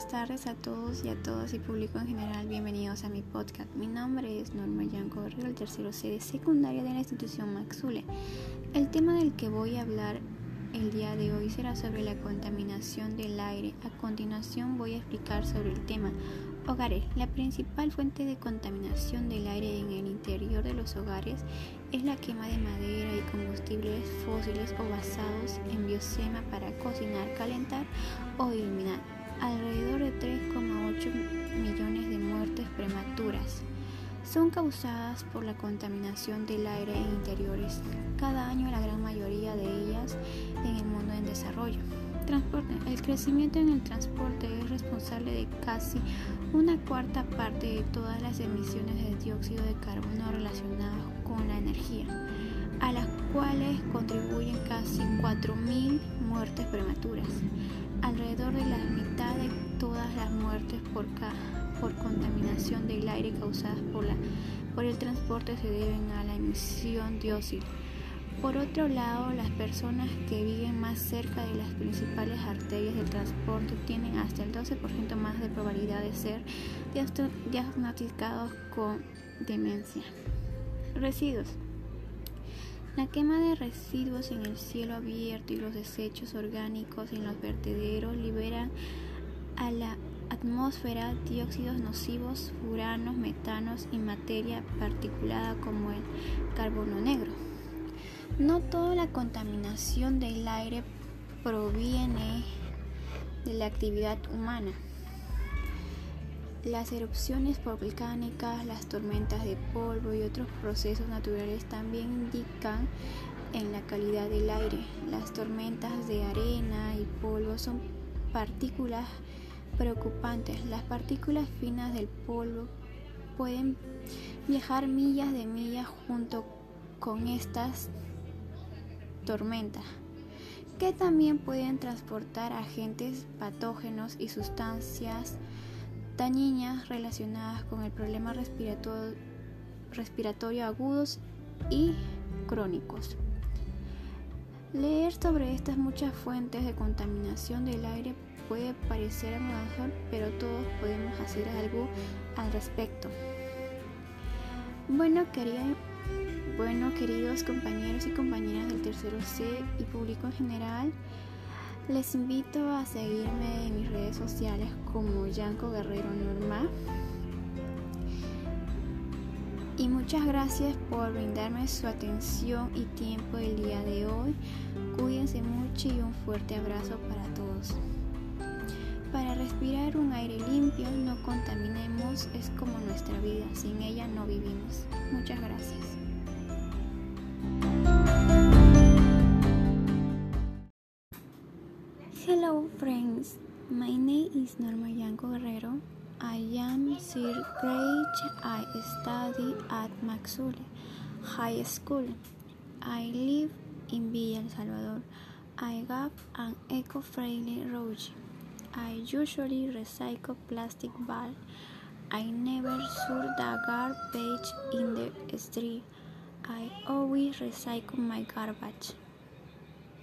buenas tardes a todos y a todas y público en general. Bienvenidos a mi podcast. Mi nombre es Norma Yanco el tercero C de secundaria de la institución Maxule. El tema del que voy a hablar el día de hoy será sobre la contaminación del aire. A continuación voy a explicar sobre el tema. Hogares. La principal fuente de contaminación del aire en el interior de los hogares es la quema de madera y combustibles fósiles o basados en biosema para cocinar, calentar o iluminar. Alrededor de 3,8 millones de muertes prematuras son causadas por la contaminación del aire en interiores. Cada año la gran mayoría de ellas en el mundo en desarrollo. Transporte. El crecimiento en el transporte es responsable de casi una cuarta parte de todas las emisiones de dióxido de carbono relacionadas con la energía, a las cuales contribuyen casi 4.000 muertes prematuras. Alrededor de la mitad de todas las muertes por, por contaminación del aire causadas por, la, por el transporte se deben a la emisión dióxido. Por otro lado, las personas que viven más cerca de las principales arterias del transporte tienen hasta el 12% más de probabilidad de ser diagnosticados con demencia. Residuos. La quema de residuos en el cielo abierto y los desechos orgánicos en los vertederos liberan a la atmósfera dióxidos nocivos, furanos, metanos y materia particulada como el carbono negro. No toda la contaminación del aire proviene de la actividad humana. Las erupciones volcánicas, las tormentas de polvo y otros procesos naturales también indican en la calidad del aire. Las tormentas de arena y polvo son partículas preocupantes. Las partículas finas del polvo pueden viajar millas de millas junto con estas tormenta, que también pueden transportar agentes patógenos y sustancias dañinas relacionadas con el problema respiratorio, respiratorio agudos y crónicos. Leer sobre estas muchas fuentes de contaminación del aire puede parecer amador, pero todos podemos hacer algo al respecto. Bueno, quería bueno, queridos compañeros y compañeras del tercero C y público en general, les invito a seguirme en mis redes sociales como Yanco Guerrero Norma. Y muchas gracias por brindarme su atención y tiempo el día de hoy. Cuídense mucho y un fuerte abrazo para todos. Respirar un aire limpio, no contaminemos, es como nuestra vida, sin ella no vivimos. Muchas gracias. Hello friends, my name is Norma Yanko Guerrero. I am third grade. I study at Maxule High School. I live in Villa El Salvador. I have an eco-friendly road. I usually recycle plastic bag. I never throw the garbage in the street. I always recycle my garbage.